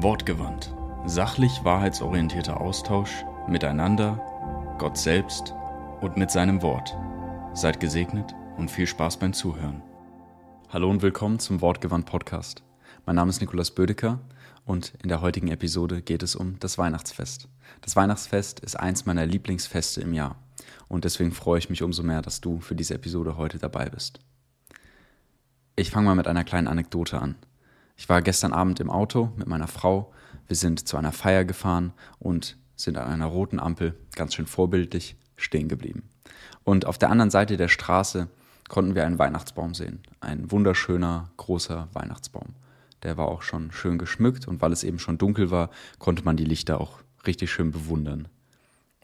Wortgewandt. Sachlich wahrheitsorientierter Austausch miteinander, Gott selbst und mit seinem Wort. Seid gesegnet und viel Spaß beim Zuhören. Hallo und willkommen zum Wortgewandt Podcast. Mein Name ist Nikolaus Bödecker und in der heutigen Episode geht es um das Weihnachtsfest. Das Weihnachtsfest ist eins meiner Lieblingsfeste im Jahr und deswegen freue ich mich umso mehr, dass du für diese Episode heute dabei bist. Ich fange mal mit einer kleinen Anekdote an. Ich war gestern Abend im Auto mit meiner Frau. Wir sind zu einer Feier gefahren und sind an einer roten Ampel, ganz schön vorbildlich, stehen geblieben. Und auf der anderen Seite der Straße konnten wir einen Weihnachtsbaum sehen. Ein wunderschöner, großer Weihnachtsbaum. Der war auch schon schön geschmückt und weil es eben schon dunkel war, konnte man die Lichter auch richtig schön bewundern.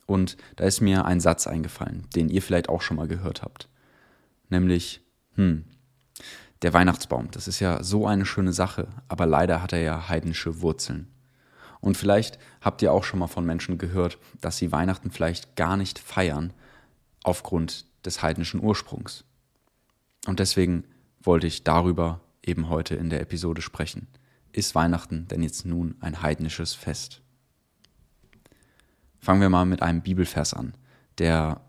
Und da ist mir ein Satz eingefallen, den ihr vielleicht auch schon mal gehört habt. Nämlich, hm, der Weihnachtsbaum, das ist ja so eine schöne Sache, aber leider hat er ja heidnische Wurzeln. Und vielleicht habt ihr auch schon mal von Menschen gehört, dass sie Weihnachten vielleicht gar nicht feiern aufgrund des heidnischen Ursprungs. Und deswegen wollte ich darüber eben heute in der Episode sprechen. Ist Weihnachten denn jetzt nun ein heidnisches Fest? Fangen wir mal mit einem Bibelvers an, der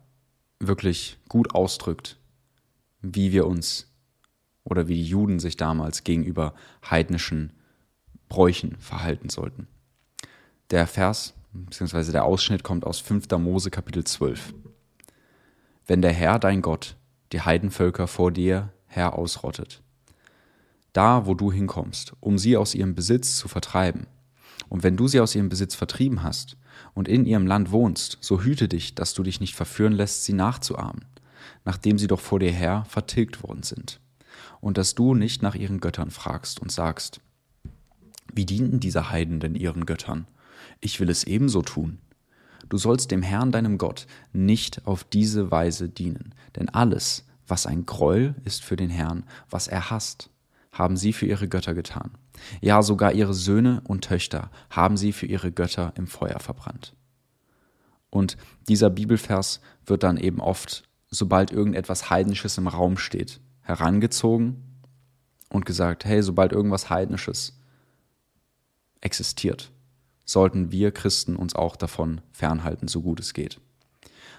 wirklich gut ausdrückt, wie wir uns oder wie die Juden sich damals gegenüber heidnischen Bräuchen verhalten sollten. Der Vers bzw. der Ausschnitt kommt aus 5. Mose Kapitel 12. Wenn der Herr dein Gott die Heidenvölker vor dir her ausrottet, da wo du hinkommst, um sie aus ihrem Besitz zu vertreiben, und wenn du sie aus ihrem Besitz vertrieben hast und in ihrem Land wohnst, so hüte dich, dass du dich nicht verführen lässt, sie nachzuahmen, nachdem sie doch vor dir her vertilgt worden sind und dass du nicht nach ihren Göttern fragst und sagst, wie dienten diese Heiden denn ihren Göttern? Ich will es ebenso tun. Du sollst dem Herrn deinem Gott nicht auf diese Weise dienen, denn alles, was ein Gräuel ist für den Herrn, was er hasst, haben sie für ihre Götter getan. Ja, sogar ihre Söhne und Töchter haben sie für ihre Götter im Feuer verbrannt. Und dieser Bibelvers wird dann eben oft, sobald irgendetwas Heidnisches im Raum steht, herangezogen und gesagt, hey, sobald irgendwas Heidnisches existiert, sollten wir Christen uns auch davon fernhalten, so gut es geht.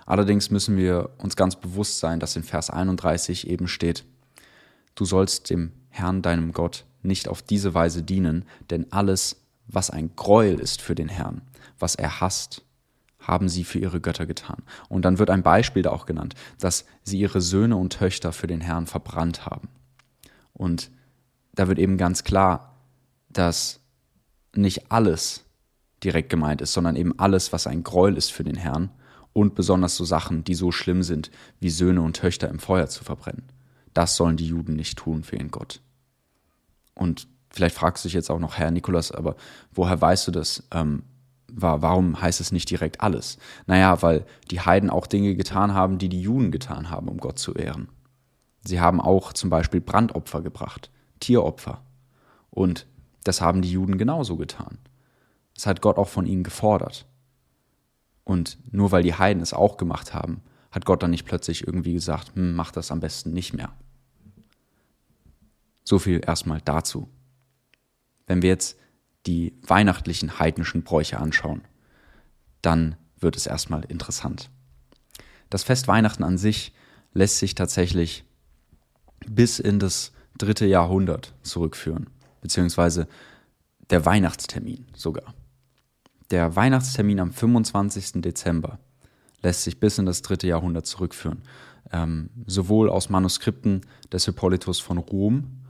Allerdings müssen wir uns ganz bewusst sein, dass in Vers 31 eben steht, du sollst dem Herrn deinem Gott nicht auf diese Weise dienen, denn alles, was ein Gräuel ist für den Herrn, was er hasst, haben sie für ihre Götter getan. Und dann wird ein Beispiel da auch genannt, dass sie ihre Söhne und Töchter für den Herrn verbrannt haben. Und da wird eben ganz klar, dass nicht alles direkt gemeint ist, sondern eben alles, was ein Gräuel ist für den Herrn und besonders so Sachen, die so schlimm sind, wie Söhne und Töchter im Feuer zu verbrennen. Das sollen die Juden nicht tun für ihren Gott. Und vielleicht fragst du dich jetzt auch noch, Herr Nikolas, aber woher weißt du das? Ähm, war, warum heißt es nicht direkt alles? Naja, weil die Heiden auch Dinge getan haben, die die Juden getan haben, um Gott zu ehren. Sie haben auch zum Beispiel Brandopfer gebracht, Tieropfer. Und das haben die Juden genauso getan. Das hat Gott auch von ihnen gefordert. Und nur weil die Heiden es auch gemacht haben, hat Gott dann nicht plötzlich irgendwie gesagt, hm, mach das am besten nicht mehr. So viel erstmal dazu. Wenn wir jetzt die weihnachtlichen heidnischen Bräuche anschauen, dann wird es erstmal interessant. Das Fest Weihnachten an sich lässt sich tatsächlich bis in das dritte Jahrhundert zurückführen, beziehungsweise der Weihnachtstermin sogar. Der Weihnachtstermin am 25. Dezember lässt sich bis in das dritte Jahrhundert zurückführen, ähm, sowohl aus Manuskripten des Hippolytus von Rom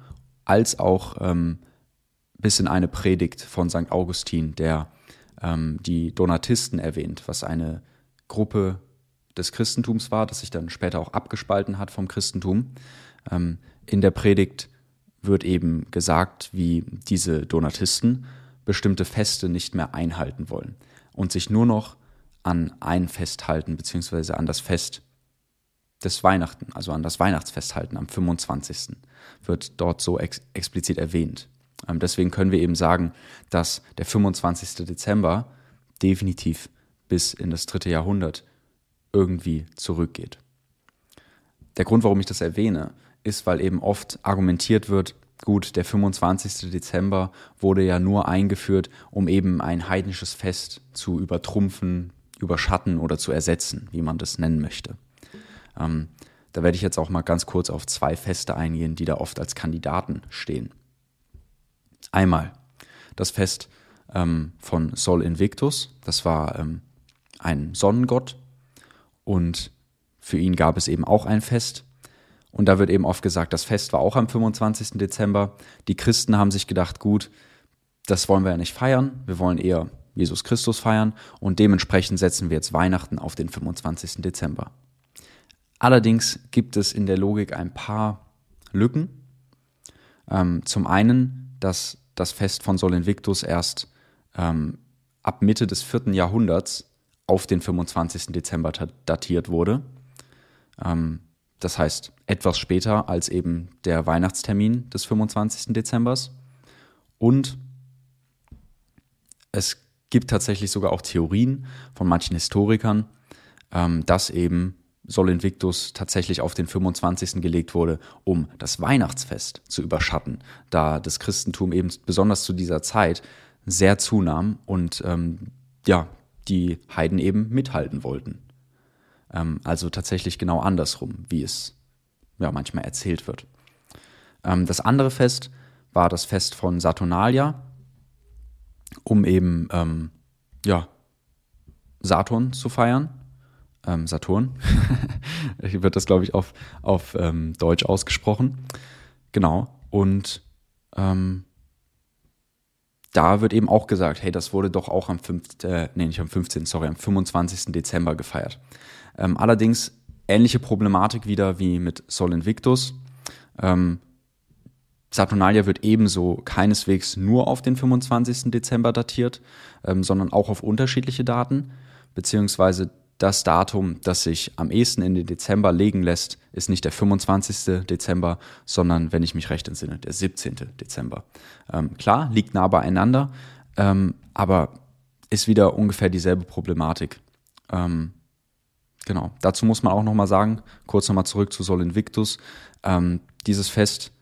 als auch ähm, bis in eine Predigt von St. Augustin, der ähm, die Donatisten erwähnt, was eine Gruppe des Christentums war, das sich dann später auch abgespalten hat vom Christentum. Ähm, in der Predigt wird eben gesagt, wie diese Donatisten bestimmte Feste nicht mehr einhalten wollen und sich nur noch an ein Fest halten, beziehungsweise an das Fest des Weihnachten, also an das Weihnachtsfest halten am 25. wird dort so ex explizit erwähnt. Ähm, deswegen können wir eben sagen, dass der 25. Dezember definitiv bis in das dritte Jahrhundert irgendwie zurückgeht. Der Grund, warum ich das erwähne, ist, weil eben oft argumentiert wird, gut, der 25. Dezember wurde ja nur eingeführt, um eben ein heidnisches Fest zu übertrumpfen, überschatten oder zu ersetzen, wie man das nennen möchte. Ähm, da werde ich jetzt auch mal ganz kurz auf zwei Feste eingehen, die da oft als Kandidaten stehen. Einmal das Fest ähm, von Sol Invictus, das war ähm, ein Sonnengott und für ihn gab es eben auch ein Fest. Und da wird eben oft gesagt, das Fest war auch am 25. Dezember. Die Christen haben sich gedacht, gut, das wollen wir ja nicht feiern, wir wollen eher Jesus Christus feiern und dementsprechend setzen wir jetzt Weihnachten auf den 25. Dezember. Allerdings gibt es in der Logik ein paar Lücken. Ähm, zum einen, dass das Fest von Sol Invictus erst ähm, ab Mitte des vierten Jahrhunderts auf den 25. Dezember datiert wurde. Das heißt, etwas später als eben der Weihnachtstermin des 25. Dezembers. Und es gibt tatsächlich sogar auch Theorien von manchen Historikern, ähm, dass eben Sol Invictus tatsächlich auf den 25. gelegt wurde, um das Weihnachtsfest zu überschatten, da das Christentum eben besonders zu dieser Zeit sehr zunahm und ähm, ja, die Heiden eben mithalten wollten. Ähm, also tatsächlich genau andersrum, wie es ja manchmal erzählt wird. Ähm, das andere Fest war das Fest von Saturnalia, um eben ähm, ja, Saturn zu feiern. Ähm, Saturn wird das, glaube ich, auf, auf ähm, Deutsch ausgesprochen. Genau. Und ähm, da wird eben auch gesagt, hey, das wurde doch auch am 5., äh, nee, nicht am 15., sorry, am 25. Dezember gefeiert. Ähm, allerdings ähnliche Problematik wieder wie mit Sol Invictus. Ähm, Saturnalia wird ebenso keineswegs nur auf den 25. Dezember datiert, ähm, sondern auch auf unterschiedliche Daten, beziehungsweise das Datum, das sich am ehesten in den Dezember legen lässt, ist nicht der 25. Dezember, sondern, wenn ich mich recht entsinne, der 17. Dezember. Ähm, klar, liegt nah beieinander, ähm, aber ist wieder ungefähr dieselbe Problematik. Ähm, genau, dazu muss man auch nochmal sagen, kurz nochmal zurück zu Sol Invictus. Ähm, dieses Fest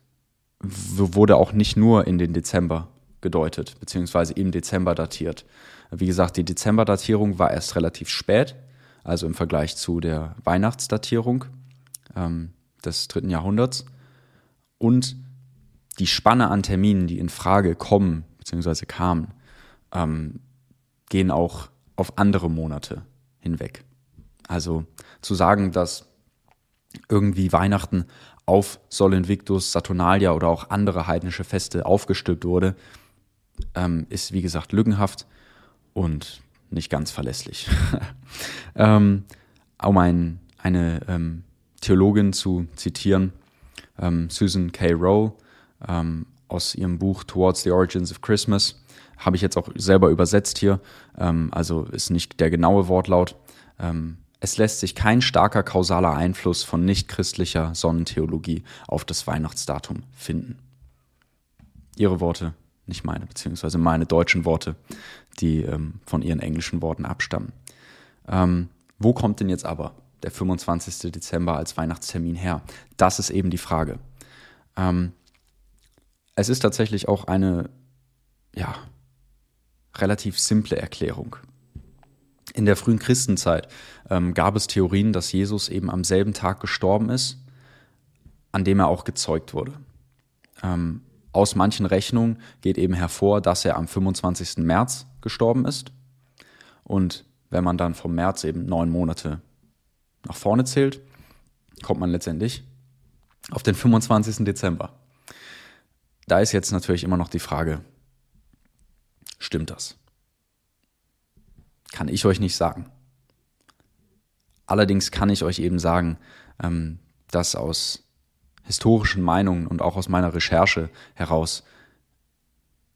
wurde auch nicht nur in den Dezember gedeutet, beziehungsweise im Dezember datiert. Wie gesagt, die Dezemberdatierung war erst relativ spät, also im Vergleich zu der Weihnachtsdatierung ähm, des dritten Jahrhunderts. Und die Spanne an Terminen, die in Frage kommen, beziehungsweise kamen, ähm, gehen auch auf andere Monate hinweg. Also zu sagen, dass irgendwie Weihnachten auf Sol Invictus, Saturnalia oder auch andere heidnische Feste aufgestülpt wurde, ähm, ist wie gesagt lückenhaft und nicht ganz verlässlich. ähm, um ein, eine ähm, Theologin zu zitieren, ähm, Susan K. Rowe ähm, aus ihrem Buch Towards the Origins of Christmas, habe ich jetzt auch selber übersetzt hier, ähm, also ist nicht der genaue Wortlaut. Ähm, es lässt sich kein starker kausaler Einfluss von nichtchristlicher Sonnentheologie auf das Weihnachtsdatum finden. Ihre Worte nicht meine, beziehungsweise meine deutschen Worte, die ähm, von ihren englischen Worten abstammen. Ähm, wo kommt denn jetzt aber der 25. Dezember als Weihnachtstermin her? Das ist eben die Frage. Ähm, es ist tatsächlich auch eine, ja, relativ simple Erklärung. In der frühen Christenzeit ähm, gab es Theorien, dass Jesus eben am selben Tag gestorben ist, an dem er auch gezeugt wurde. Ähm, aus manchen Rechnungen geht eben hervor, dass er am 25. März gestorben ist. Und wenn man dann vom März eben neun Monate nach vorne zählt, kommt man letztendlich auf den 25. Dezember. Da ist jetzt natürlich immer noch die Frage, stimmt das? Kann ich euch nicht sagen. Allerdings kann ich euch eben sagen, ähm, dass aus historischen Meinungen und auch aus meiner Recherche heraus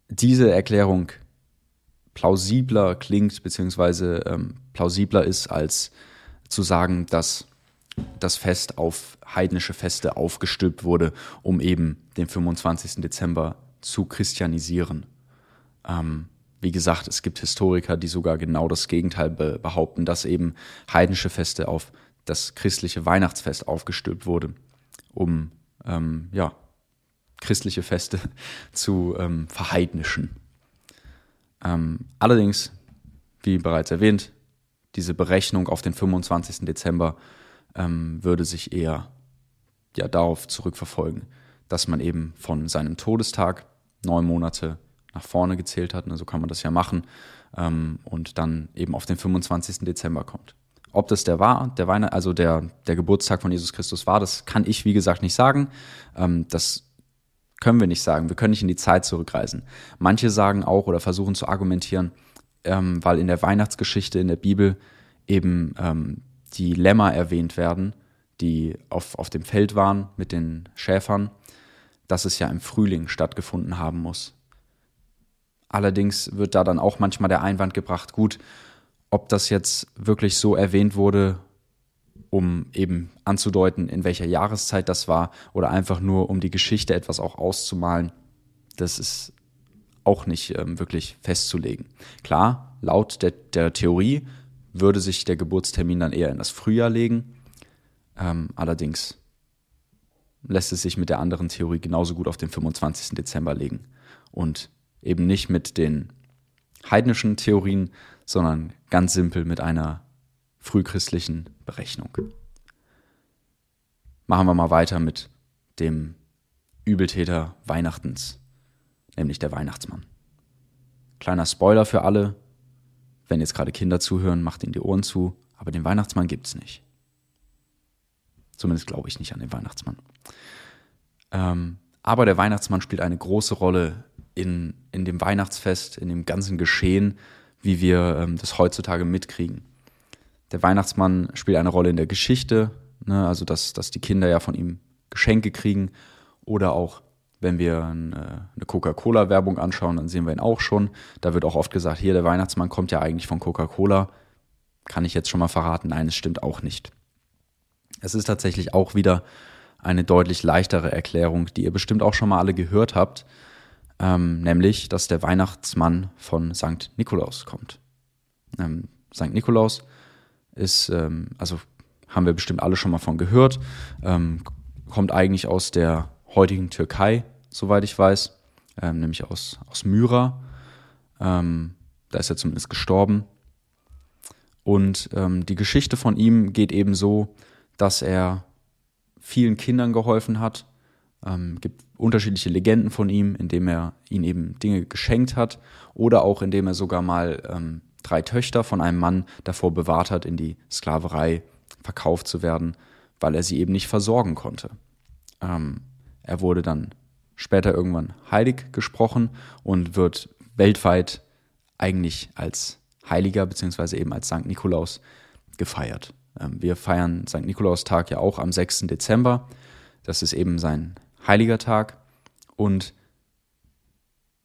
diese Erklärung plausibler klingt, beziehungsweise ähm, plausibler ist, als zu sagen, dass das Fest auf heidnische Feste aufgestülpt wurde, um eben den 25. Dezember zu christianisieren. Ähm, wie gesagt, es gibt Historiker, die sogar genau das Gegenteil be behaupten, dass eben heidnische Feste auf das christliche Weihnachtsfest aufgestülpt wurde, um ähm, ja, christliche Feste zu ähm, verheidnischen. Ähm, allerdings, wie bereits erwähnt, diese Berechnung auf den 25. Dezember ähm, würde sich eher ja, darauf zurückverfolgen, dass man eben von seinem Todestag neun Monate nach vorne gezählt hat, ne, so kann man das ja machen, ähm, und dann eben auf den 25. Dezember kommt. Ob das der war, der Weihnacht, also der, der Geburtstag von Jesus Christus war, das kann ich, wie gesagt, nicht sagen. Ähm, das können wir nicht sagen. Wir können nicht in die Zeit zurückreisen. Manche sagen auch oder versuchen zu argumentieren, ähm, weil in der Weihnachtsgeschichte in der Bibel eben ähm, die Lämmer erwähnt werden, die auf, auf dem Feld waren mit den Schäfern, dass es ja im Frühling stattgefunden haben muss. Allerdings wird da dann auch manchmal der Einwand gebracht, gut, ob das jetzt wirklich so erwähnt wurde, um eben anzudeuten, in welcher Jahreszeit das war, oder einfach nur, um die Geschichte etwas auch auszumalen, das ist auch nicht ähm, wirklich festzulegen. Klar, laut der, der, Theorie würde sich der Geburtstermin dann eher in das Frühjahr legen. Ähm, allerdings lässt es sich mit der anderen Theorie genauso gut auf den 25. Dezember legen. Und eben nicht mit den heidnischen Theorien, sondern ganz simpel mit einer frühchristlichen Berechnung. Machen wir mal weiter mit dem Übeltäter Weihnachtens, nämlich der Weihnachtsmann. Kleiner Spoiler für alle, wenn jetzt gerade Kinder zuhören, macht ihnen die Ohren zu, aber den Weihnachtsmann gibt es nicht. Zumindest glaube ich nicht an den Weihnachtsmann. Ähm, aber der Weihnachtsmann spielt eine große Rolle in, in dem Weihnachtsfest, in dem ganzen Geschehen, wie wir ähm, das heutzutage mitkriegen. Der Weihnachtsmann spielt eine Rolle in der Geschichte, ne, also dass, dass die Kinder ja von ihm Geschenke kriegen oder auch wenn wir eine, eine Coca-Cola-Werbung anschauen, dann sehen wir ihn auch schon. Da wird auch oft gesagt, hier, der Weihnachtsmann kommt ja eigentlich von Coca-Cola. Kann ich jetzt schon mal verraten? Nein, es stimmt auch nicht. Es ist tatsächlich auch wieder eine deutlich leichtere Erklärung, die ihr bestimmt auch schon mal alle gehört habt ähm, nämlich, dass der Weihnachtsmann von St. Nikolaus kommt. Ähm, St. Nikolaus ist, ähm, also haben wir bestimmt alle schon mal von gehört, ähm, kommt eigentlich aus der heutigen Türkei, soweit ich weiß, ähm, nämlich aus, aus Myra. Ähm, da ist er zumindest gestorben. Und die Geschichte von ihm geht eben so, dass er vielen Kindern geholfen hat ähm, gibt unterschiedliche Legenden von ihm, indem er ihnen eben Dinge geschenkt hat oder auch indem er sogar mal ähm, drei Töchter von einem Mann davor bewahrt hat, in die Sklaverei verkauft zu werden, weil er sie eben nicht versorgen konnte. Ähm, er wurde dann später irgendwann heilig gesprochen und wird weltweit eigentlich als Heiliger bzw. eben als Sankt Nikolaus gefeiert. Ähm, wir feiern Sankt Nikolaustag ja auch am 6. Dezember. Das ist eben sein heiliger Tag. Und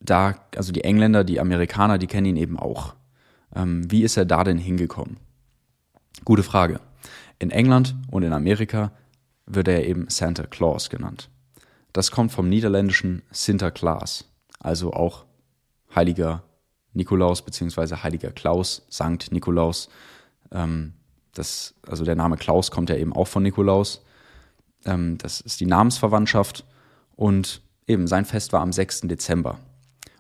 da, also die Engländer, die Amerikaner, die kennen ihn eben auch. Ähm, wie ist er da denn hingekommen? Gute Frage. In England und in Amerika wird er eben Santa Claus genannt. Das kommt vom niederländischen Sinterklaas, also auch heiliger Nikolaus bzw. heiliger Klaus, Sankt Nikolaus. Ähm, das, also der Name Klaus kommt ja eben auch von Nikolaus. Ähm, das ist die Namensverwandtschaft und eben sein Fest war am 6. Dezember.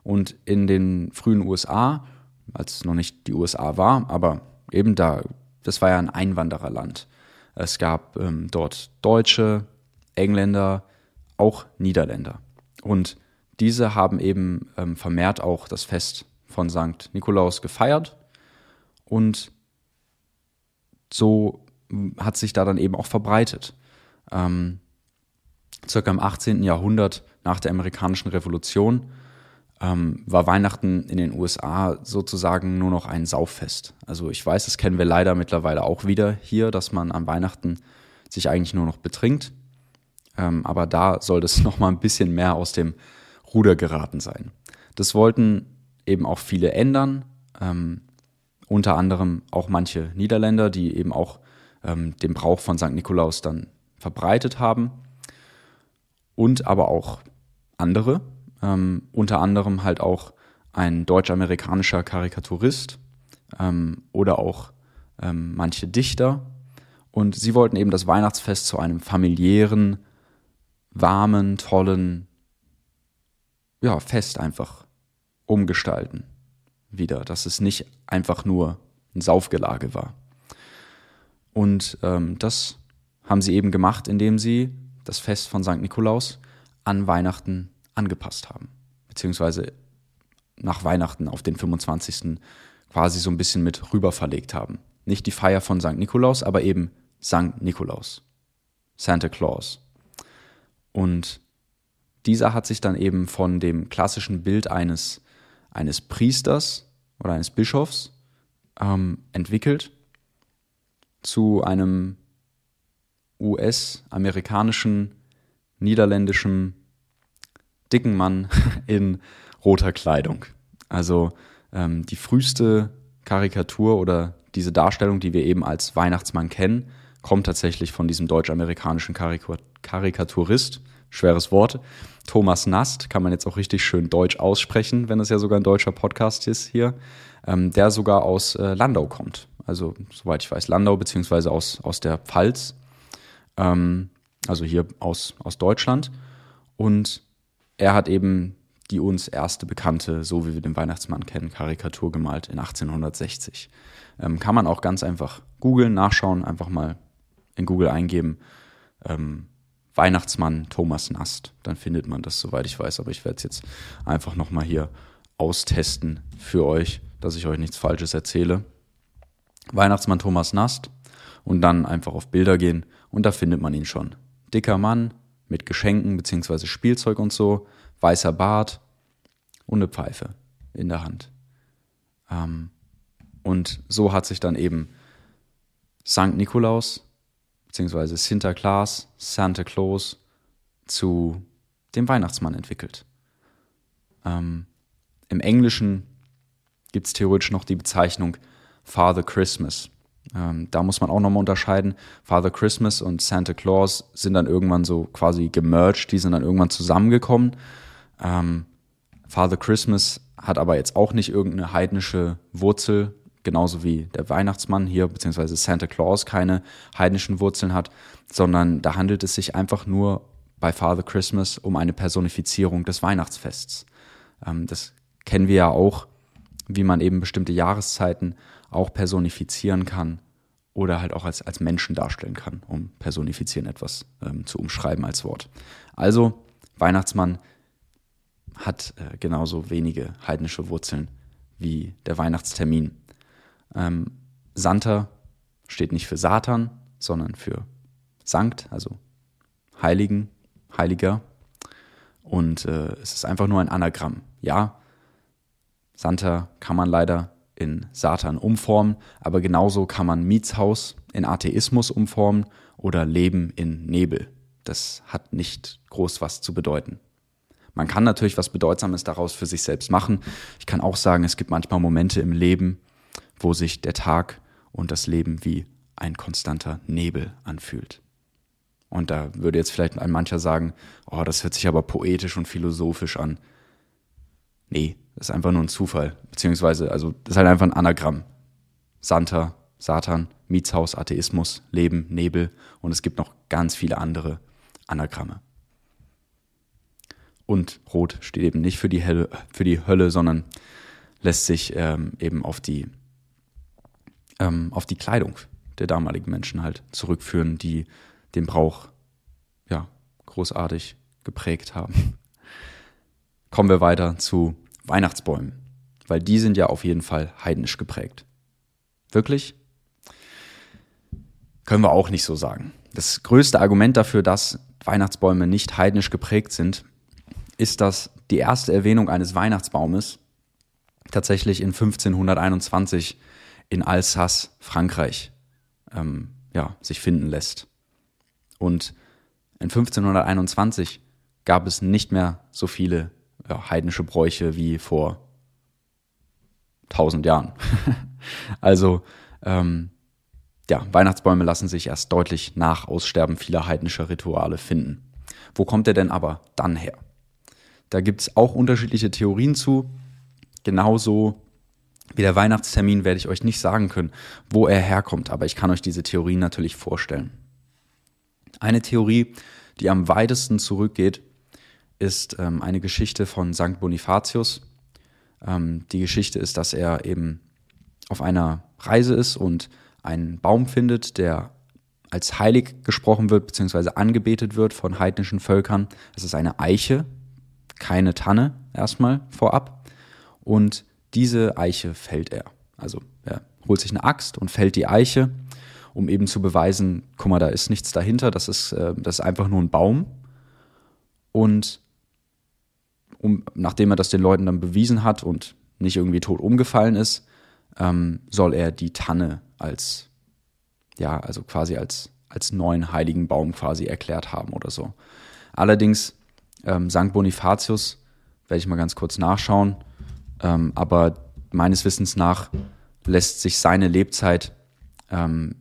Und in den frühen USA, als es noch nicht die USA war, aber eben da, das war ja ein Einwandererland. Es gab ähm, dort Deutsche, Engländer, auch Niederländer. Und diese haben eben ähm, vermehrt auch das Fest von St. Nikolaus gefeiert. Und so hat sich da dann eben auch verbreitet ähm, circa im 18. Jahrhundert nach der amerikanischen Revolution ähm, war Weihnachten in den USA sozusagen nur noch ein Sauffest. Also ich weiß, das kennen wir leider mittlerweile auch wieder hier, dass man an Weihnachten sich eigentlich nur noch betrinkt. Ähm, aber da soll das nochmal ein bisschen mehr aus dem Ruder geraten sein. Das wollten eben auch viele ändern, ähm, unter anderem auch manche Niederländer, die eben auch ähm, den Brauch von St. Nikolaus dann verbreitet haben und aber auch andere, ähm, unter anderem halt auch ein deutsch-amerikanischer Karikaturist ähm, oder auch ähm, manche Dichter. Und sie wollten eben das Weihnachtsfest zu einem familiären, warmen, tollen ja, Fest einfach umgestalten. Wieder, dass es nicht einfach nur ein Saufgelage war. Und ähm, das haben sie eben gemacht, indem sie das Fest von St. Nikolaus an Weihnachten angepasst haben. Beziehungsweise nach Weihnachten auf den 25. quasi so ein bisschen mit rüber verlegt haben. Nicht die Feier von St. Nikolaus, aber eben St. Nikolaus. Santa Claus. Und dieser hat sich dann eben von dem klassischen Bild eines, eines Priesters oder eines Bischofs ähm, entwickelt zu einem US-amerikanischen, niederländischen, dicken Mann in roter Kleidung. Also ähm, die früheste Karikatur oder diese Darstellung, die wir eben als Weihnachtsmann kennen, kommt tatsächlich von diesem deutsch-amerikanischen Karikaturist, schweres Wort, Thomas Nast, kann man jetzt auch richtig schön deutsch aussprechen, wenn es ja sogar ein deutscher Podcast ist hier, ähm, der sogar aus äh, Landau kommt. Also, soweit ich weiß, Landau, beziehungsweise aus, aus der Pfalz, ähm, also hier aus, aus Deutschland. Und er hat eben die uns erste bekannte, so wie wir den Weihnachtsmann kennen, Karikatur gemalt in 1860. Ähm, kann man auch ganz einfach googeln, nachschauen, einfach mal in Google eingeben. Ähm, Weihnachtsmann Thomas Nast. Dann findet man das, soweit ich weiß. Aber ich werde es jetzt einfach nochmal hier austesten für euch, dass ich euch nichts Falsches erzähle. Weihnachtsmann Thomas Nast und dann einfach auf Bilder gehen und da findet man ihn schon. Dicker Mann mit Geschenken bzw. Spielzeug und so, weißer Bart und eine Pfeife in der Hand. Ähm, und so hat sich dann eben St. Nikolaus bzw. Sinterklaas, Santa Claus zu dem Weihnachtsmann entwickelt. Ähm, Im Englischen gibt es theoretisch noch die Bezeichnung Father Christmas. Ähm, da muss man auch nochmal unterscheiden. Father Christmas und Santa Claus sind dann irgendwann so quasi gemerged, die sind dann irgendwann zusammengekommen. Ähm, Father Christmas hat aber jetzt auch nicht irgendeine heidnische Wurzel, genauso wie der Weihnachtsmann hier, beziehungsweise Santa Claus keine heidnischen Wurzeln hat, sondern da handelt es sich einfach nur bei Father Christmas um eine Personifizierung des Weihnachtsfests. Ähm, das kennen wir ja auch, wie man eben bestimmte Jahreszeiten auch personifizieren kann oder halt auch als, als Menschen darstellen kann, um personifizieren etwas ähm, zu umschreiben als Wort. Also Weihnachtsmann hat äh, genauso wenige heidnische Wurzeln wie der Weihnachtstermin. Ähm, Santa steht nicht für Satan, sondern für Sankt, also Heiligen, Heiliger. Und äh, es ist einfach nur ein Anagramm. Ja, Santa kann man leider in Satan umformen, aber genauso kann man Mietshaus in Atheismus umformen oder Leben in Nebel. Das hat nicht groß was zu bedeuten. Man kann natürlich was Bedeutsames daraus für sich selbst machen. Ich kann auch sagen, es gibt manchmal Momente im Leben, wo sich der Tag und das Leben wie ein konstanter Nebel anfühlt. Und da würde jetzt vielleicht ein mancher sagen, oh, das hört sich aber poetisch und philosophisch an. Nee, ist einfach nur ein Zufall. Beziehungsweise, also, das ist halt einfach ein Anagramm. Santa, Satan, Mietshaus, Atheismus, Leben, Nebel und es gibt noch ganz viele andere Anagramme. Und Rot steht eben nicht für die, Helle, für die Hölle, sondern lässt sich ähm, eben auf die, ähm, auf die Kleidung der damaligen Menschen halt zurückführen, die den Brauch ja, großartig geprägt haben. Kommen wir weiter zu Weihnachtsbäumen, weil die sind ja auf jeden Fall heidnisch geprägt. Wirklich? Können wir auch nicht so sagen. Das größte Argument dafür, dass Weihnachtsbäume nicht heidnisch geprägt sind, ist, dass die erste Erwähnung eines Weihnachtsbaumes tatsächlich in 1521 in Alsace, Frankreich, ähm, ja, sich finden lässt. Und in 1521 gab es nicht mehr so viele ja, heidnische Bräuche wie vor tausend Jahren. also ähm, ja, Weihnachtsbäume lassen sich erst deutlich nach Aussterben vieler heidnischer Rituale finden. Wo kommt er denn aber dann her? Da gibt es auch unterschiedliche Theorien zu. Genauso wie der Weihnachtstermin werde ich euch nicht sagen können, wo er herkommt, aber ich kann euch diese Theorien natürlich vorstellen. Eine Theorie, die am weitesten zurückgeht, ist ähm, eine Geschichte von St. Bonifatius. Ähm, die Geschichte ist, dass er eben auf einer Reise ist und einen Baum findet, der als heilig gesprochen wird, beziehungsweise angebetet wird von heidnischen Völkern. Es ist eine Eiche, keine Tanne erstmal vorab. Und diese Eiche fällt er. Also er holt sich eine Axt und fällt die Eiche, um eben zu beweisen, guck mal, da ist nichts dahinter, das ist, äh, das ist einfach nur ein Baum. Und um, nachdem er das den Leuten dann bewiesen hat und nicht irgendwie tot umgefallen ist, ähm, soll er die Tanne als, ja, also quasi als, als neuen heiligen Baum quasi erklärt haben oder so. Allerdings, ähm, St. Bonifatius, werde ich mal ganz kurz nachschauen, ähm, aber meines Wissens nach lässt sich seine Lebzeit ähm,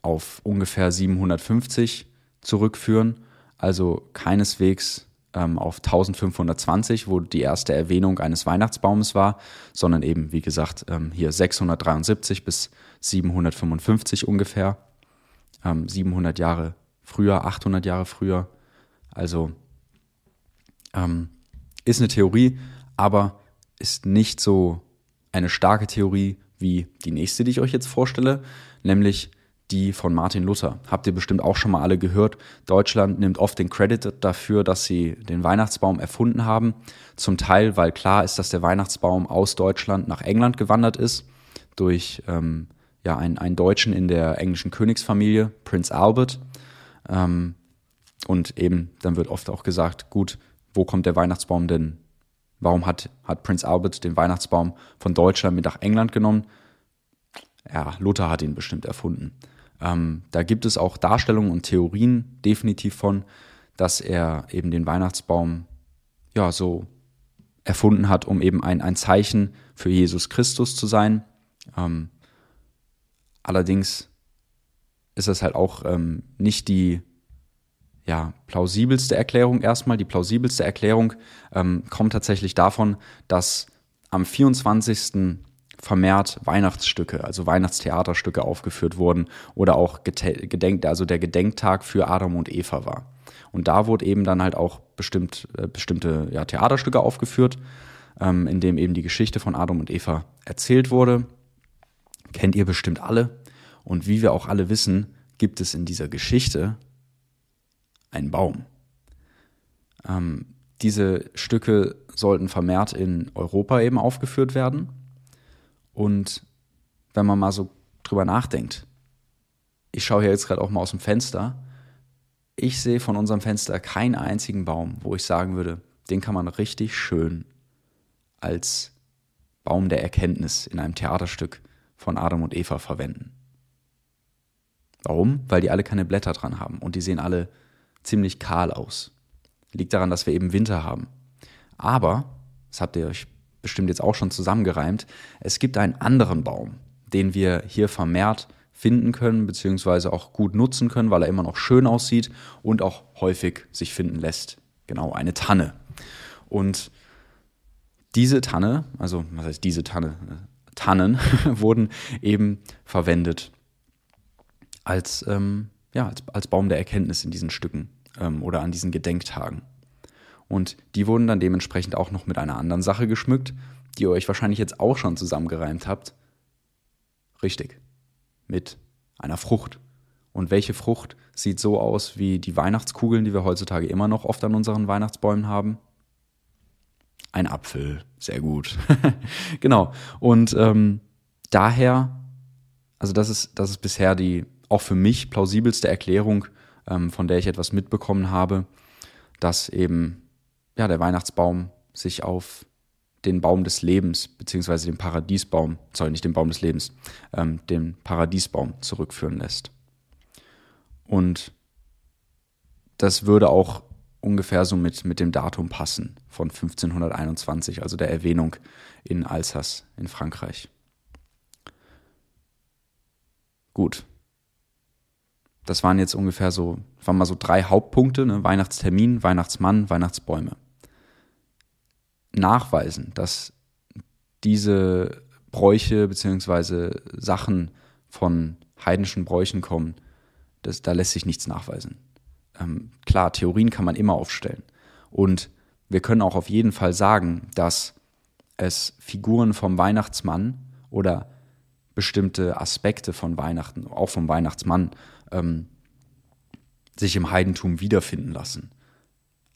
auf ungefähr 750 zurückführen, also keineswegs ähm, auf 1520, wo die erste Erwähnung eines Weihnachtsbaumes war, sondern eben, wie gesagt, ähm, hier 673 bis 755 ungefähr, ähm, 700 Jahre früher, 800 Jahre früher. Also ähm, ist eine Theorie, aber ist nicht so eine starke Theorie wie die nächste, die ich euch jetzt vorstelle, nämlich die von Martin Luther. Habt ihr bestimmt auch schon mal alle gehört. Deutschland nimmt oft den Credit dafür, dass sie den Weihnachtsbaum erfunden haben. Zum Teil, weil klar ist, dass der Weihnachtsbaum aus Deutschland nach England gewandert ist, durch ähm, ja, einen, einen Deutschen in der englischen Königsfamilie, Prince Albert. Ähm, und eben, dann wird oft auch gesagt, gut, wo kommt der Weihnachtsbaum denn Warum hat, hat Prince Albert den Weihnachtsbaum von Deutschland mit nach England genommen? Ja, Luther hat ihn bestimmt erfunden. Ähm, da gibt es auch Darstellungen und Theorien definitiv von, dass er eben den Weihnachtsbaum ja so erfunden hat, um eben ein, ein Zeichen für Jesus Christus zu sein. Ähm, allerdings ist das halt auch ähm, nicht die ja, plausibelste Erklärung erstmal. Die plausibelste Erklärung ähm, kommt tatsächlich davon, dass am 24. vermehrt Weihnachtsstücke, also Weihnachtstheaterstücke aufgeführt wurden oder auch gedenkt, also der Gedenktag für Adam und Eva war. Und da wurde eben dann halt auch bestimmt, äh, bestimmte ja, Theaterstücke aufgeführt, ähm, in dem eben die Geschichte von Adam und Eva erzählt wurde. Kennt ihr bestimmt alle. Und wie wir auch alle wissen, gibt es in dieser Geschichte ein Baum. Ähm, diese Stücke sollten vermehrt in Europa eben aufgeführt werden. Und wenn man mal so drüber nachdenkt, ich schaue hier jetzt gerade auch mal aus dem Fenster, ich sehe von unserem Fenster keinen einzigen Baum, wo ich sagen würde, den kann man richtig schön als Baum der Erkenntnis in einem Theaterstück von Adam und Eva verwenden. Warum? Weil die alle keine Blätter dran haben und die sehen alle ziemlich kahl aus. Liegt daran, dass wir eben Winter haben. Aber, das habt ihr euch bestimmt jetzt auch schon zusammengereimt, es gibt einen anderen Baum, den wir hier vermehrt finden können, beziehungsweise auch gut nutzen können, weil er immer noch schön aussieht und auch häufig sich finden lässt. Genau, eine Tanne. Und diese Tanne, also was heißt diese Tanne? Tannen wurden eben verwendet als ähm, ja, als, als Baum der Erkenntnis in diesen Stücken ähm, oder an diesen Gedenktagen. Und die wurden dann dementsprechend auch noch mit einer anderen Sache geschmückt, die ihr euch wahrscheinlich jetzt auch schon zusammengereimt habt. Richtig. Mit einer Frucht. Und welche Frucht sieht so aus wie die Weihnachtskugeln, die wir heutzutage immer noch oft an unseren Weihnachtsbäumen haben? Ein Apfel. Sehr gut. genau. Und ähm, daher, also das ist, das ist bisher die, auch für mich plausibelste Erklärung, ähm, von der ich etwas mitbekommen habe, dass eben ja, der Weihnachtsbaum sich auf den Baum des Lebens, beziehungsweise den Paradiesbaum, sorry, nicht den Baum des Lebens, ähm, den Paradiesbaum zurückführen lässt. Und das würde auch ungefähr so mit, mit dem Datum passen von 1521, also der Erwähnung in Alsace in Frankreich. Gut, das waren jetzt ungefähr so, waren mal so drei Hauptpunkte, ne? Weihnachtstermin, Weihnachtsmann, Weihnachtsbäume. Nachweisen, dass diese Bräuche bzw. Sachen von heidnischen Bräuchen kommen, das, da lässt sich nichts nachweisen. Ähm, klar, Theorien kann man immer aufstellen. Und wir können auch auf jeden Fall sagen, dass es Figuren vom Weihnachtsmann oder bestimmte Aspekte von Weihnachten, auch vom Weihnachtsmann, ähm, sich im Heidentum wiederfinden lassen.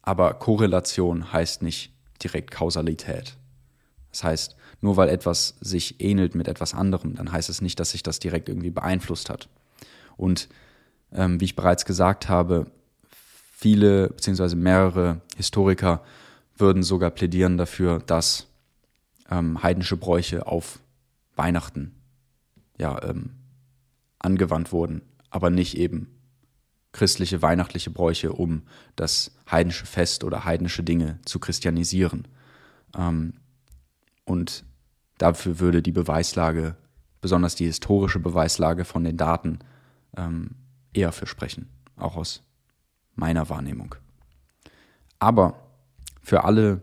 Aber Korrelation heißt nicht direkt Kausalität. Das heißt, nur weil etwas sich ähnelt mit etwas anderem, dann heißt es nicht, dass sich das direkt irgendwie beeinflusst hat. Und ähm, wie ich bereits gesagt habe, viele bzw. mehrere Historiker würden sogar plädieren dafür, dass ähm, heidnische Bräuche auf Weihnachten ja, ähm, angewandt wurden, aber nicht eben christliche weihnachtliche Bräuche, um das heidnische Fest oder heidnische Dinge zu christianisieren. Ähm, und dafür würde die Beweislage, besonders die historische Beweislage von den Daten, ähm, eher für sprechen, auch aus meiner Wahrnehmung. Aber für alle,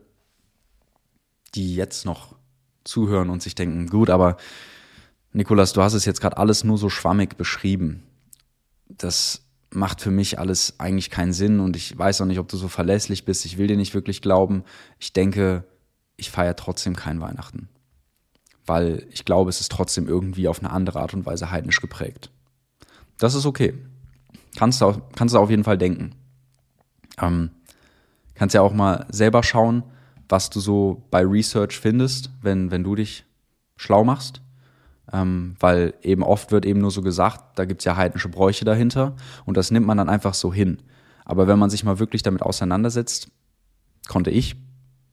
die jetzt noch zuhören und sich denken, gut, aber Nikolas, du hast es jetzt gerade alles nur so schwammig beschrieben. Das macht für mich alles eigentlich keinen Sinn und ich weiß auch nicht, ob du so verlässlich bist. Ich will dir nicht wirklich glauben. Ich denke, ich feiere trotzdem kein Weihnachten. Weil ich glaube, es ist trotzdem irgendwie auf eine andere Art und Weise heidnisch geprägt. Das ist okay. Kannst du, kannst du auf jeden Fall denken. Ähm, kannst ja auch mal selber schauen, was du so bei Research findest, wenn, wenn du dich schlau machst ähm, weil eben oft wird eben nur so gesagt, da gibt es ja heidnische Bräuche dahinter und das nimmt man dann einfach so hin. Aber wenn man sich mal wirklich damit auseinandersetzt, konnte ich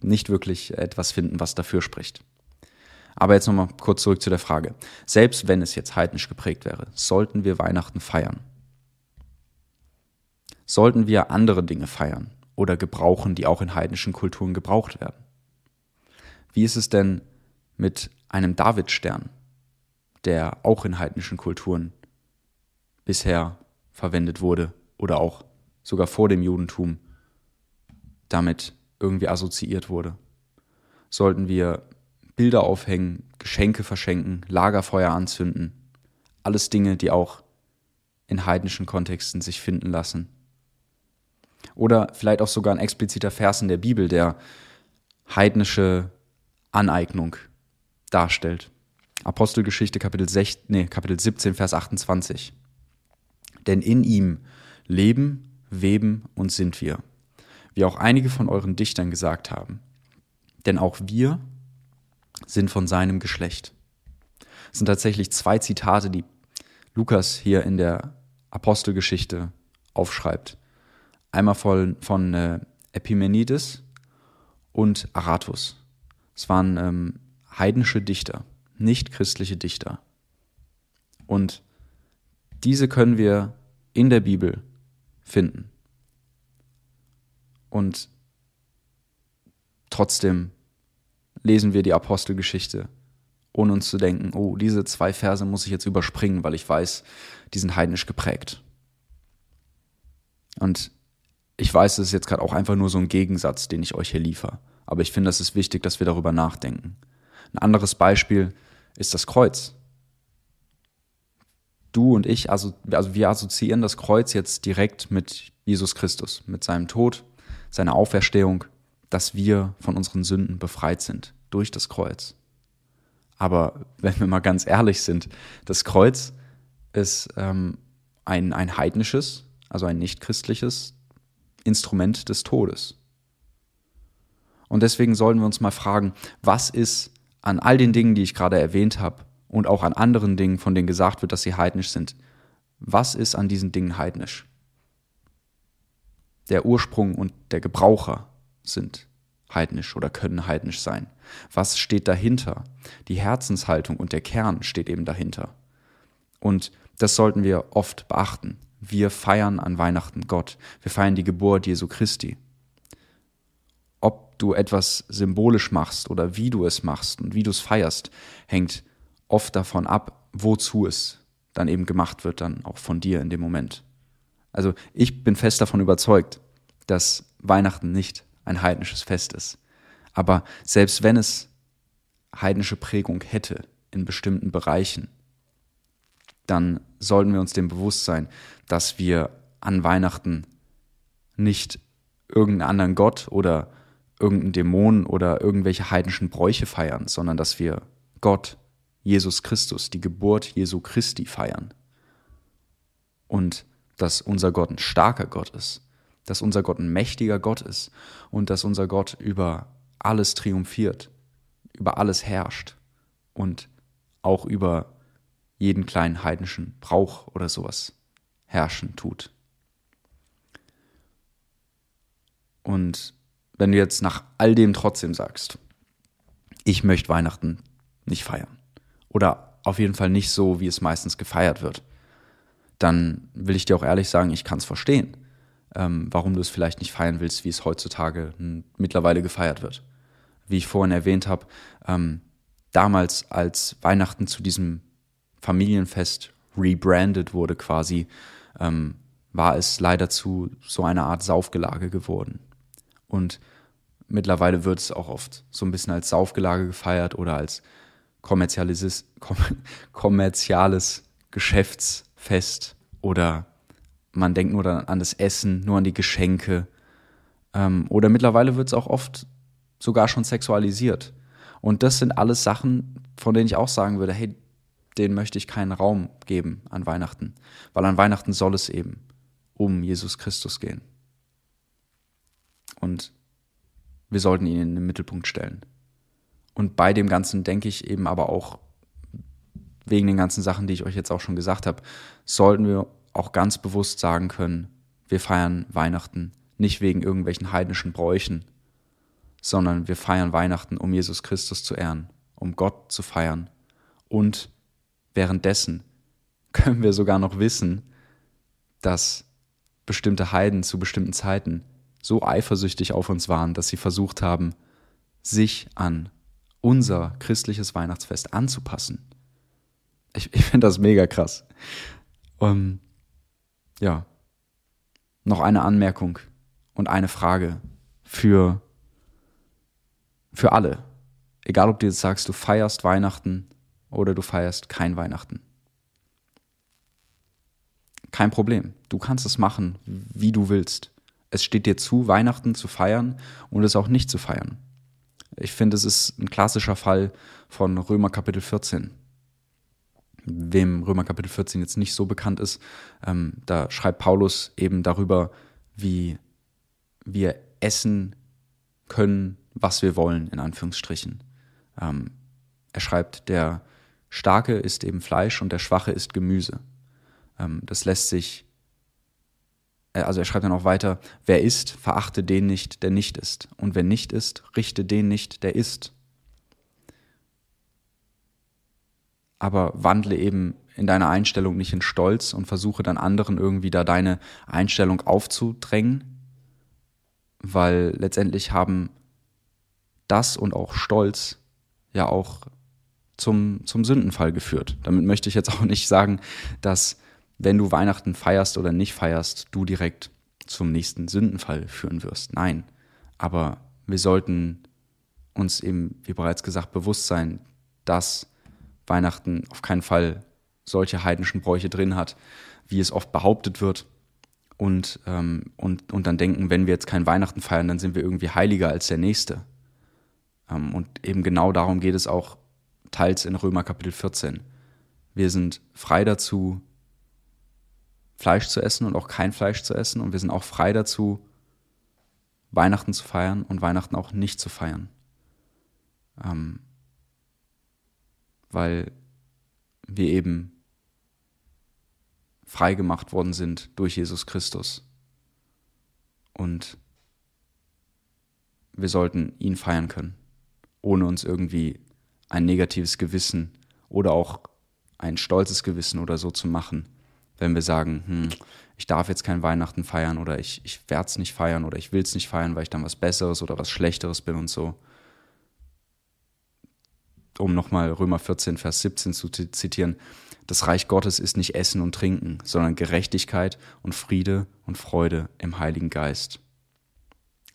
nicht wirklich etwas finden, was dafür spricht. Aber jetzt nochmal kurz zurück zu der Frage. Selbst wenn es jetzt heidnisch geprägt wäre, sollten wir Weihnachten feiern? Sollten wir andere Dinge feiern oder gebrauchen, die auch in heidnischen Kulturen gebraucht werden? Wie ist es denn mit einem Davidstern? Der auch in heidnischen Kulturen bisher verwendet wurde oder auch sogar vor dem Judentum damit irgendwie assoziiert wurde. Sollten wir Bilder aufhängen, Geschenke verschenken, Lagerfeuer anzünden, alles Dinge, die auch in heidnischen Kontexten sich finden lassen. Oder vielleicht auch sogar ein expliziter Vers in der Bibel, der heidnische Aneignung darstellt. Apostelgeschichte Kapitel, 6, nee, Kapitel 17, Vers 28. Denn in ihm leben, weben und sind wir, wie auch einige von euren Dichtern gesagt haben. Denn auch wir sind von seinem Geschlecht. Es sind tatsächlich zwei Zitate, die Lukas hier in der Apostelgeschichte aufschreibt. Einmal von, von äh, Epimenides und Aratus. Es waren ähm, heidnische Dichter nichtchristliche Dichter. Und diese können wir in der Bibel finden. Und trotzdem lesen wir die Apostelgeschichte, ohne uns zu denken, oh, diese zwei Verse muss ich jetzt überspringen, weil ich weiß, die sind heidnisch geprägt. Und ich weiß, es ist jetzt gerade auch einfach nur so ein Gegensatz, den ich euch hier liefere. Aber ich finde, es ist wichtig, dass wir darüber nachdenken. Ein anderes Beispiel ist das Kreuz. Du und ich, also, also wir assoziieren das Kreuz jetzt direkt mit Jesus Christus, mit seinem Tod, seiner Auferstehung, dass wir von unseren Sünden befreit sind durch das Kreuz. Aber wenn wir mal ganz ehrlich sind, das Kreuz ist ähm, ein, ein heidnisches, also ein nichtchristliches Instrument des Todes. Und deswegen sollten wir uns mal fragen, was ist an all den Dingen, die ich gerade erwähnt habe und auch an anderen Dingen, von denen gesagt wird, dass sie heidnisch sind, was ist an diesen Dingen heidnisch? Der Ursprung und der Gebraucher sind heidnisch oder können heidnisch sein. Was steht dahinter? Die Herzenshaltung und der Kern steht eben dahinter. Und das sollten wir oft beachten. Wir feiern an Weihnachten Gott. Wir feiern die Geburt Jesu Christi du etwas symbolisch machst oder wie du es machst und wie du es feierst, hängt oft davon ab, wozu es dann eben gemacht wird, dann auch von dir in dem Moment. Also ich bin fest davon überzeugt, dass Weihnachten nicht ein heidnisches Fest ist. Aber selbst wenn es heidnische Prägung hätte in bestimmten Bereichen, dann sollten wir uns dem bewusst sein, dass wir an Weihnachten nicht irgendeinen anderen Gott oder irgendeinen Dämon oder irgendwelche heidnischen Bräuche feiern, sondern dass wir Gott, Jesus Christus, die Geburt Jesu Christi feiern. Und dass unser Gott ein starker Gott ist, dass unser Gott ein mächtiger Gott ist und dass unser Gott über alles triumphiert, über alles herrscht und auch über jeden kleinen heidnischen Brauch oder sowas herrschen tut. Und wenn du jetzt nach all dem trotzdem sagst, ich möchte Weihnachten nicht feiern oder auf jeden Fall nicht so, wie es meistens gefeiert wird, dann will ich dir auch ehrlich sagen, ich kann es verstehen, ähm, warum du es vielleicht nicht feiern willst, wie es heutzutage mittlerweile gefeiert wird. Wie ich vorhin erwähnt habe, ähm, damals als Weihnachten zu diesem Familienfest rebranded wurde quasi, ähm, war es leider zu so einer Art Saufgelage geworden. Und mittlerweile wird es auch oft so ein bisschen als Saufgelage gefeiert oder als kommerziales, kommerziales Geschäftsfest oder man denkt nur an das Essen, nur an die Geschenke. Ähm, oder mittlerweile wird es auch oft sogar schon sexualisiert. Und das sind alles Sachen, von denen ich auch sagen würde, hey, denen möchte ich keinen Raum geben an Weihnachten. Weil an Weihnachten soll es eben um Jesus Christus gehen. Und wir sollten ihn in den Mittelpunkt stellen. Und bei dem Ganzen denke ich eben aber auch, wegen den ganzen Sachen, die ich euch jetzt auch schon gesagt habe, sollten wir auch ganz bewusst sagen können, wir feiern Weihnachten nicht wegen irgendwelchen heidnischen Bräuchen, sondern wir feiern Weihnachten, um Jesus Christus zu ehren, um Gott zu feiern. Und währenddessen können wir sogar noch wissen, dass bestimmte Heiden zu bestimmten Zeiten so eifersüchtig auf uns waren, dass sie versucht haben, sich an unser christliches Weihnachtsfest anzupassen. Ich, ich finde das mega krass. Ähm, ja, noch eine Anmerkung und eine Frage für, für alle. Egal, ob du jetzt sagst, du feierst Weihnachten oder du feierst kein Weihnachten. Kein Problem. Du kannst es machen, wie du willst. Es steht dir zu, Weihnachten zu feiern und es auch nicht zu feiern. Ich finde, es ist ein klassischer Fall von Römer Kapitel 14. Wem Römer Kapitel 14 jetzt nicht so bekannt ist, ähm, da schreibt Paulus eben darüber, wie wir essen können, was wir wollen, in Anführungsstrichen. Ähm, er schreibt, der Starke ist eben Fleisch und der Schwache ist Gemüse. Ähm, das lässt sich also er schreibt dann auch weiter, wer isst, verachte den nicht, der nicht ist. Und wer nicht ist, richte den nicht, der ist. Aber wandle eben in deiner Einstellung nicht in Stolz und versuche dann anderen irgendwie da deine Einstellung aufzudrängen, weil letztendlich haben das und auch Stolz ja auch zum, zum Sündenfall geführt. Damit möchte ich jetzt auch nicht sagen, dass wenn du Weihnachten feierst oder nicht feierst, du direkt zum nächsten Sündenfall führen wirst. Nein, aber wir sollten uns eben, wie bereits gesagt, bewusst sein, dass Weihnachten auf keinen Fall solche heidnischen Bräuche drin hat, wie es oft behauptet wird. Und, ähm, und, und dann denken, wenn wir jetzt kein Weihnachten feiern, dann sind wir irgendwie heiliger als der Nächste. Ähm, und eben genau darum geht es auch teils in Römer Kapitel 14. Wir sind frei dazu, Fleisch zu essen und auch kein Fleisch zu essen. Und wir sind auch frei dazu, Weihnachten zu feiern und Weihnachten auch nicht zu feiern. Ähm, weil wir eben frei gemacht worden sind durch Jesus Christus. Und wir sollten ihn feiern können, ohne uns irgendwie ein negatives Gewissen oder auch ein stolzes Gewissen oder so zu machen wenn wir sagen, hm, ich darf jetzt kein Weihnachten feiern oder ich, ich werde es nicht feiern oder ich will es nicht feiern, weil ich dann was Besseres oder was Schlechteres bin und so. Um nochmal Römer 14, Vers 17 zu zitieren, das Reich Gottes ist nicht Essen und Trinken, sondern Gerechtigkeit und Friede und Freude im Heiligen Geist.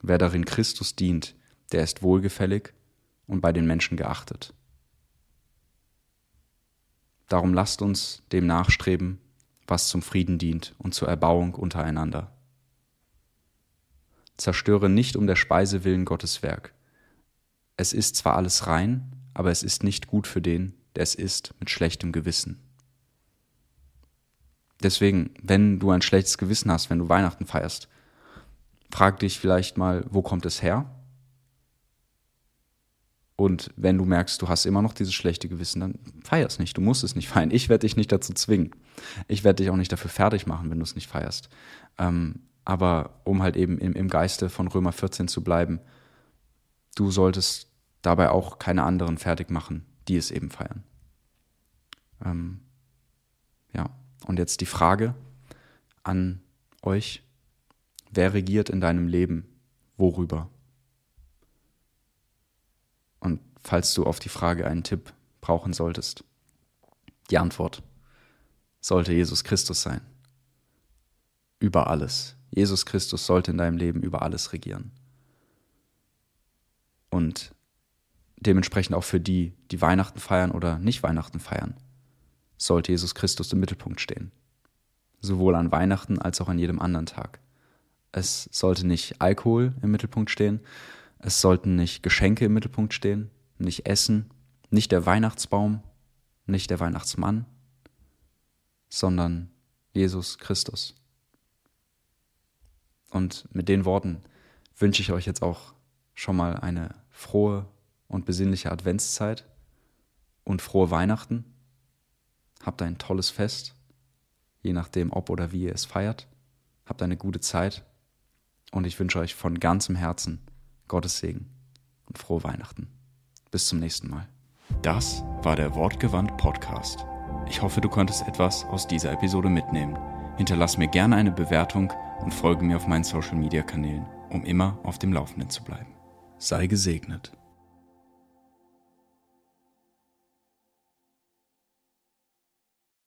Wer darin Christus dient, der ist wohlgefällig und bei den Menschen geachtet. Darum lasst uns dem nachstreben, was zum Frieden dient und zur Erbauung untereinander. Zerstöre nicht um der Speise willen Gottes Werk. Es ist zwar alles rein, aber es ist nicht gut für den, der es isst mit schlechtem Gewissen. Deswegen, wenn du ein schlechtes Gewissen hast, wenn du Weihnachten feierst, frag dich vielleicht mal, wo kommt es her? Und wenn du merkst, du hast immer noch dieses schlechte Gewissen, dann feier es nicht. Du musst es nicht feiern. Ich werde dich nicht dazu zwingen. Ich werde dich auch nicht dafür fertig machen, wenn du es nicht feierst. Ähm, aber um halt eben im, im Geiste von Römer 14 zu bleiben, du solltest dabei auch keine anderen fertig machen, die es eben feiern. Ähm, ja, und jetzt die Frage an euch, wer regiert in deinem Leben worüber? Und falls du auf die Frage einen Tipp brauchen solltest, die Antwort sollte Jesus Christus sein. Über alles. Jesus Christus sollte in deinem Leben über alles regieren. Und dementsprechend auch für die, die Weihnachten feiern oder nicht Weihnachten feiern, sollte Jesus Christus im Mittelpunkt stehen. Sowohl an Weihnachten als auch an jedem anderen Tag. Es sollte nicht Alkohol im Mittelpunkt stehen, es sollten nicht Geschenke im Mittelpunkt stehen, nicht Essen, nicht der Weihnachtsbaum, nicht der Weihnachtsmann, sondern Jesus Christus. Und mit den Worten wünsche ich euch jetzt auch schon mal eine frohe und besinnliche Adventszeit und frohe Weihnachten. Habt ein tolles Fest, je nachdem, ob oder wie ihr es feiert. Habt eine gute Zeit und ich wünsche euch von ganzem Herzen Gottes Segen und frohe Weihnachten. Bis zum nächsten Mal. Das war der Wortgewandt Podcast. Ich hoffe, du konntest etwas aus dieser Episode mitnehmen. Hinterlass mir gerne eine Bewertung und folge mir auf meinen Social Media Kanälen, um immer auf dem Laufenden zu bleiben. Sei gesegnet.